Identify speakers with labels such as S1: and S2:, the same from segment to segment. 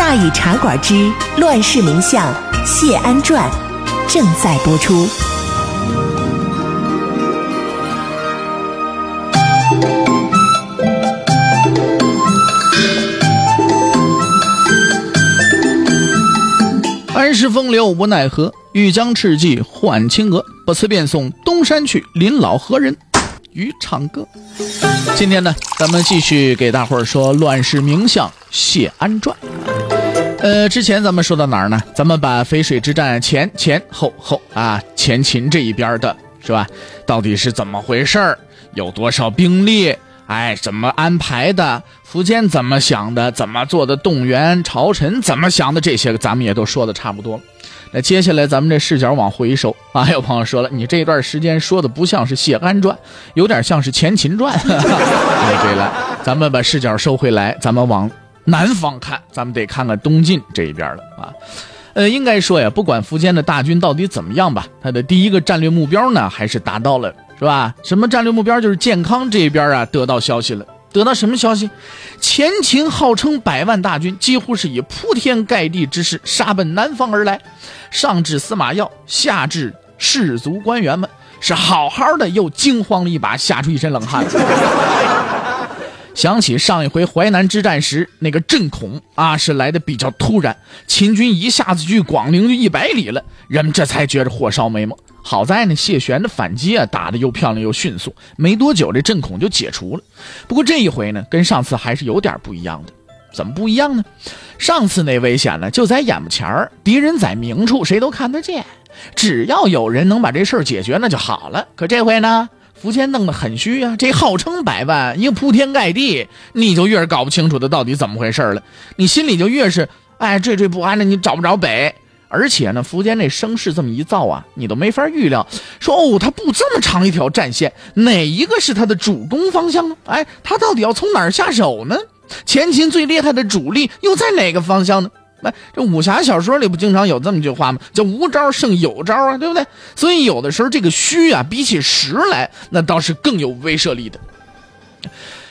S1: 大禹茶馆之乱世名相谢安传正在播出。
S2: 安时风流无奈何，欲将赤骥换青鹅。不辞便送东山去，临老何人与唱歌？今天呢，咱们继续给大伙儿说乱世名相谢安传。呃，之前咱们说到哪儿呢？咱们把淝水之战前前后后啊，前秦这一边的是吧？到底是怎么回事儿？有多少兵力？哎，怎么安排的？苻坚怎么想的？怎么做的动员？朝臣怎么想的？这些个咱们也都说的差不多了。那接下来咱们这视角往回收啊，有朋友说了，你这段时间说的不像是谢安传，有点像是前秦传。哎，对了，咱们把视角收回来，咱们往南方看，咱们得看看东晋这一边了啊。呃，应该说呀，不管苻坚的大军到底怎么样吧，他的第一个战略目标呢，还是达到了。是吧？什么战略目标？就是健康这一边啊，得到消息了。得到什么消息？前秦号称百万大军，几乎是以铺天盖地之势杀奔南方而来，上至司马曜，下至士族官员们，是好好的又惊慌了一把，吓出一身冷汗。想起上一回淮南之战时那个震恐啊，是来的比较突然，秦军一下子距广陵就一百里了，人们这才觉着火烧眉毛。好在呢，谢玄的反击啊，打得又漂亮又迅速，没多久这阵恐就解除了。不过这一回呢，跟上次还是有点不一样的。怎么不一样呢？上次那危险呢，就在眼巴前儿，敌人在明处，谁都看得见。只要有人能把这事儿解决，那就好了。可这回呢，苻坚弄得很虚啊，这号称百万，一个铺天盖地，你就越是搞不清楚他到底怎么回事了，你心里就越是哎惴惴不安的，你找不着北。而且呢，苻坚这声势这么一造啊，你都没法预料。说哦，他布这么长一条战线，哪一个是他的主攻方向呢？哎，他到底要从哪儿下手呢？前秦最厉害的主力又在哪个方向呢？来，这武侠小说里不经常有这么句话吗？叫无招胜有招啊，对不对？所以有的时候这个虚啊，比起实来，那倒是更有威慑力的。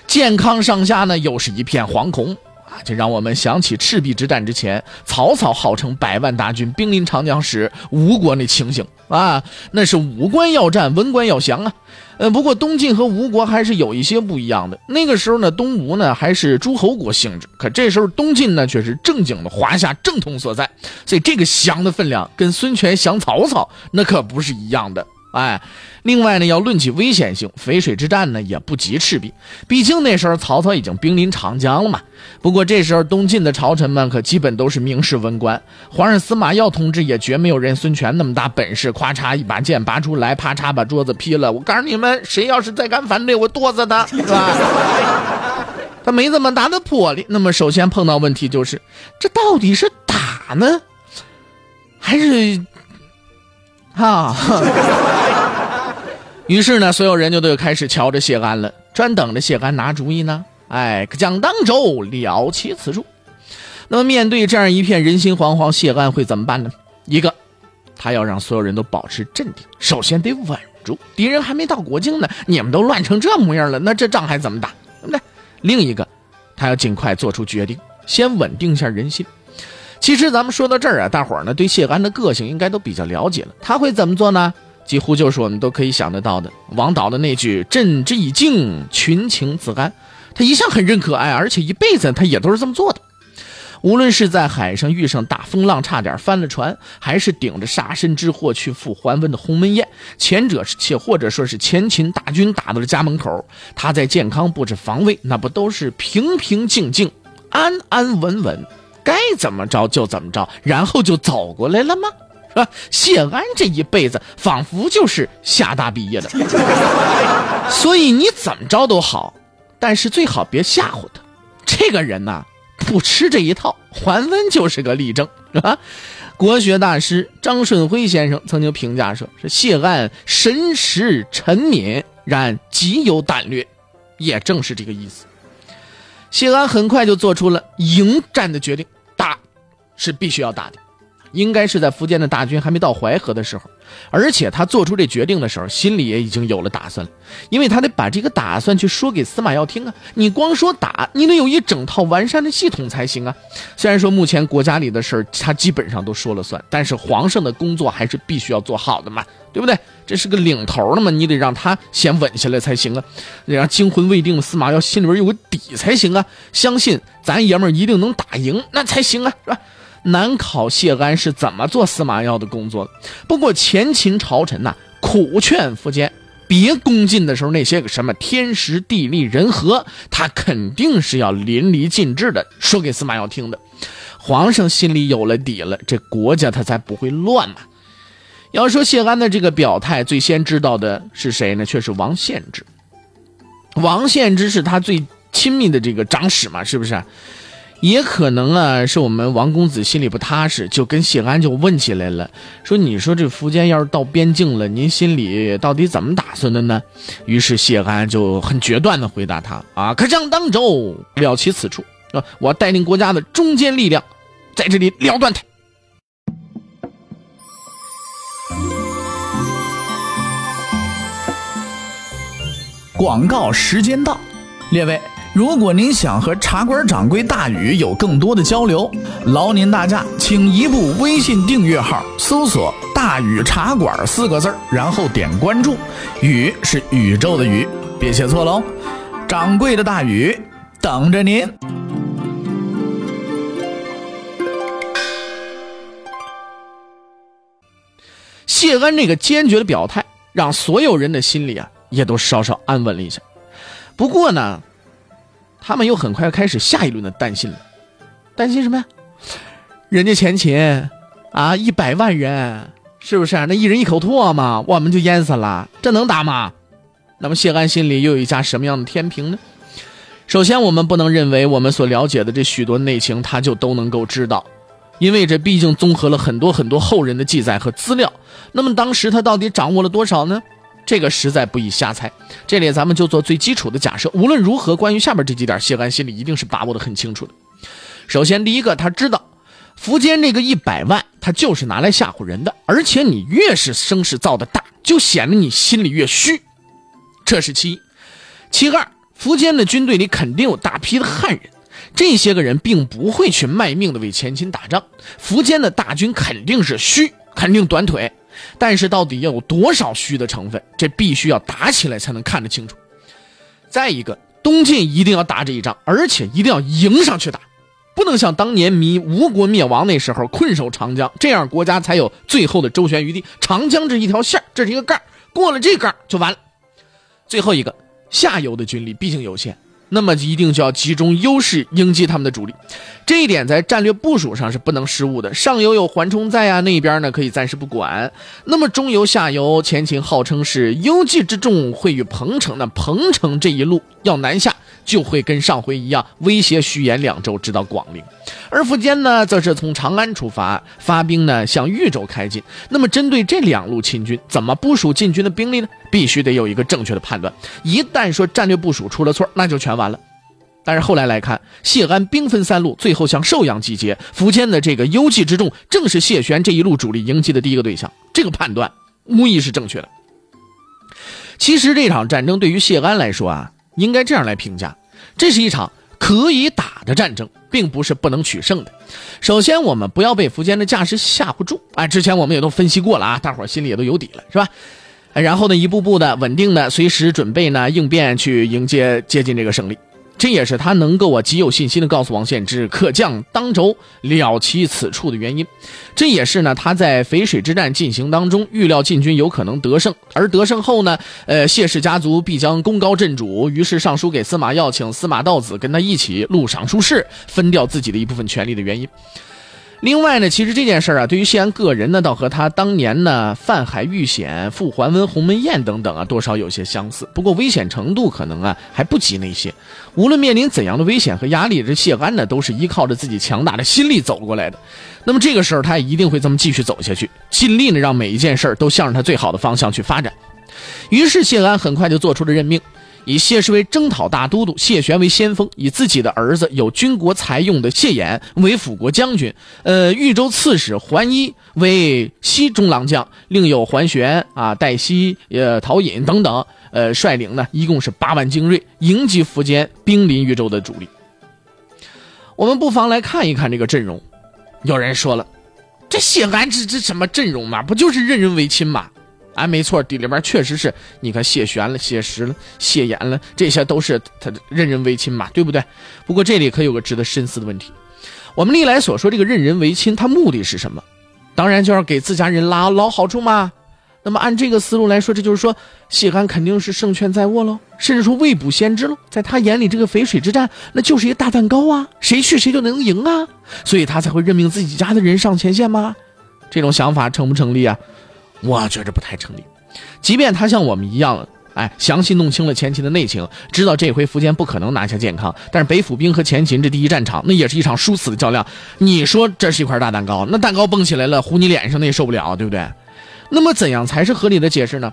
S2: 健康上下呢，又是一片惶恐。啊这让我们想起赤壁之战之前，曹操号称百万大军兵临长江时，吴国那情形啊，那是武官要战，文官要降啊。呃，不过东晋和吴国还是有一些不一样的。那个时候呢，东吴呢还是诸侯国性质，可这时候东晋呢却是正经的华夏正统所在，所以这个降的分量跟孙权降曹操那可不是一样的。哎，另外呢，要论起危险性，淝水之战呢也不及赤壁，毕竟那时候曹操已经兵临长江了嘛。不过这时候东晋的朝臣们可基本都是名士文官，皇上司马曜同志也绝没有人孙权那么大本事，咔嚓一把剑拔出来，啪嚓把桌子劈了。我告诉你们，谁要是再敢反对，我剁死他，是吧？他没这么大的魄力。那么首先碰到问题就是，这到底是打呢，还是啊？于是呢，所有人就都开始瞧着谢安了，专等着谢安拿主意呢。哎，将当州了其此处。那么面对这样一片人心惶惶，谢安会怎么办呢？一个，他要让所有人都保持镇定，首先得稳住。敌人还没到国境呢，你们都乱成这模样了，那这仗还怎么打？对不对？另一个，他要尽快做出决定，先稳定一下人心。其实咱们说到这儿啊，大伙儿呢对谢安的个性应该都比较了解了。他会怎么做呢？几乎就是我们都可以想得到的，王导的那句“朕之以静，群情自安”，他一向很认可爱，而且一辈子他也都是这么做的。无论是在海上遇上大风浪，差点翻了船，还是顶着杀身之祸去赴桓温的鸿门宴，前者是且或者说是前秦大军打到了家门口，他在健康布置防卫，那不都是平平静静、安安稳稳，该怎么着就怎么着，然后就走过来了吗？是吧？谢安这一辈子仿佛就是厦大毕业的，所以你怎么着都好，但是最好别吓唬他。这个人呐，不吃这一套，桓温就是个例证啊。国学大师张顺辉先生曾经评价说：“是谢安神识沉敏，然极有胆略。”也正是这个意思。谢安很快就做出了迎战的决定，打是必须要打的。应该是在福建的大军还没到淮河的时候，而且他做出这决定的时候，心里也已经有了打算了，因为他得把这个打算去说给司马耀听啊。你光说打，你得有一整套完善的系统才行啊。虽然说目前国家里的事儿他基本上都说了算，但是皇上的工作还是必须要做好的嘛，对不对？这是个领头的嘛，你得让他先稳下来才行啊，得让惊魂未定的司马耀心里边有个底才行啊，相信咱爷们儿一定能打赢那才行啊，是吧？难考谢安是怎么做司马曜的工作的。不过前秦朝臣呐，苦劝苻坚别攻进的时候，那些个什么天时地利人和，他肯定是要淋漓尽致的说给司马曜听的。皇上心里有了底了，这国家他才不会乱嘛。要说谢安的这个表态，最先知道的是谁呢？却是王献之。王献之是他最亲密的这个长史嘛，是不是？也可能啊，是我们王公子心里不踏实，就跟谢安就问起来了，说：“你说这苻坚要是到边境了，您心里到底怎么打算的呢？”于是谢安就很决断的回答他：“啊，可将当州了其此处，我带领国家的中坚力量，在这里了断他。”
S3: 广告时间到，列位。如果您想和茶馆掌柜大禹有更多的交流，劳您大驾，请移步微信订阅号，搜索“大禹茶馆”四个字然后点关注。禹是宇宙的宇，别写错喽。掌柜的大禹等着您。
S2: 谢安这个坚决的表态，让所有人的心里啊，也都稍稍安稳了一下。不过呢。他们又很快开始下一轮的担心了，担心什么呀？人家前秦啊，一百万人，是不是啊？那一人一口唾沫，我们就淹死了，这能打吗？那么谢安心里又有一家什么样的天平呢？首先，我们不能认为我们所了解的这许多内情，他就都能够知道，因为这毕竟综合了很多很多后人的记载和资料。那么当时他到底掌握了多少呢？这个实在不宜瞎猜，这里咱们就做最基础的假设。无论如何，关于下面这几点，谢安心里一定是把握的很清楚的。首先，第一个，他知道苻坚这个一百万，他就是拿来吓唬人的。而且，你越是声势造的大，就显得你心里越虚，这是其一。其二，苻坚的军队里肯定有大批的汉人，这些个人并不会去卖命的为前秦打仗。苻坚的大军肯定是虚，肯定短腿。但是到底要有多少虚的成分？这必须要打起来才能看得清楚。再一个，东晋一定要打这一仗，而且一定要迎上去打，不能像当年迷吴国灭亡那时候困守长江，这样国家才有最后的周旋余地。长江这一条线，这是一个盖，过了这杠就完了。最后一个，下游的军力毕竟有限。那么一定就要集中优势迎击他们的主力，这一点在战略部署上是不能失误的。上游有缓冲在啊，那边呢可以暂时不管。那么中游、下游，前秦号称是幽冀之众会与彭城，那彭城这一路要南下。就会跟上回一样威胁徐延两州，直到广陵。而苻坚呢，则是从长安出发，发兵呢向豫州开进。那么，针对这两路秦军，怎么部署进军的兵力呢？必须得有一个正确的判断。一旦说战略部署出了错，那就全完了。但是后来来看，谢安兵分三路，最后向寿阳集结。苻坚的这个幽蓟之众，正是谢玄这一路主力迎击的第一个对象。这个判断无疑是正确的。其实这场战争对于谢安来说啊，应该这样来评价。这是一场可以打的战争，并不是不能取胜的。首先，我们不要被苻坚的架势吓唬住。啊，之前我们也都分析过了啊，大伙心里也都有底了，是吧？然后呢，一步步的稳定的，随时准备呢应变去迎接接近这个胜利。这也是他能够啊极有信心的告诉王献之可将当轴了其此处的原因。这也是呢他在淝水之战进行当中预料晋军有可能得胜，而得胜后呢，呃谢氏家族必将功高震主，于是上书给司马曜，请司马道子跟他一起录赏书事，分掉自己的一部分权力的原因。另外呢，其实这件事儿啊，对于谢安个人呢，倒和他当年呢泛海遇险、赴桓温鸿门宴等等啊，多少有些相似。不过危险程度可能啊还不及那些。无论面临怎样的危险和压力，这谢安呢都是依靠着自己强大的心力走过来的。那么这个时候，他也一定会这么继续走下去，尽力呢让每一件事儿都向着他最好的方向去发展。于是谢安很快就做出了任命。以谢氏为征讨大都督，谢玄为先锋，以自己的儿子有军国才用的谢衍为辅国将军，呃，豫州刺史桓伊为西中郎将，另有桓玄啊、戴西、呃、陶隐等等，呃，率领呢一共是八万精锐，迎击苻坚，兵临豫州的主力。我们不妨来看一看这个阵容。有人说了，这谢安这这什么阵容嘛？不就是任人唯亲吗？哎，没错，里边确实是你看谢玄了、谢石了、谢衍了，这些都是他任人唯亲嘛，对不对？不过这里可有个值得深思的问题：我们历来所说这个任人唯亲，他目的是什么？当然就要给自家人拉捞好处嘛。那么按这个思路来说，这就是说谢安肯定是胜券在握喽，甚至说未卜先知喽。在他眼里，这个淝水之战那就是一个大蛋糕啊，谁去谁就能赢啊，所以他才会任命自己家的人上前线吗？这种想法成不成立啊？我觉着不太成立，即便他像我们一样，哎，详细弄清了前秦的内情，知道这回苻坚不可能拿下健康，但是北府兵和前秦这第一战场，那也是一场殊死的较量。你说这是一块大蛋糕，那蛋糕蹦起来了，糊你脸上那也受不了，对不对？那么怎样才是合理的解释呢？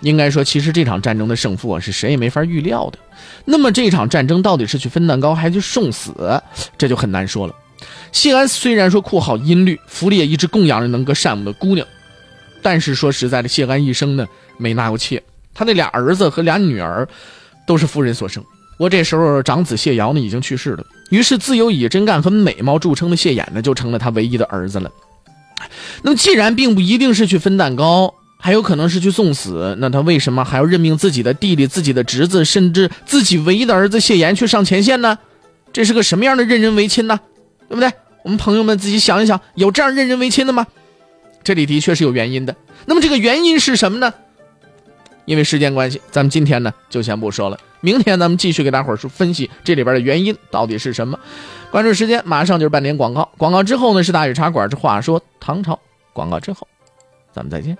S2: 应该说，其实这场战争的胜负啊，是谁也没法预料的。那么这场战争到底是去分蛋糕，还是去送死，这就很难说了。谢安虽然说酷好音律，府里也一直供养着能歌善舞的姑娘。但是说实在的，谢安一生呢没纳过妾，他那俩儿子和俩女儿都是夫人所生。我这时候长子谢瑶呢已经去世了，于是自由以真干和美貌著称的谢衍呢就成了他唯一的儿子了。那么既然并不一定是去分蛋糕，还有可能是去送死，那他为什么还要任命自己的弟弟、自己的侄子，甚至自己唯一的儿子谢衍去上前线呢？这是个什么样的任人唯亲呢？对不对？我们朋友们自己想一想，有这样任人唯亲的吗？这里的确是有原因的，那么这个原因是什么呢？因为时间关系，咱们今天呢就先不说了，明天咱们继续给大伙儿说分析这里边的原因到底是什么。关注时间，马上就是半点广告，广告之后呢是大禹茶馆这话说唐朝，广告之后，咱们再见。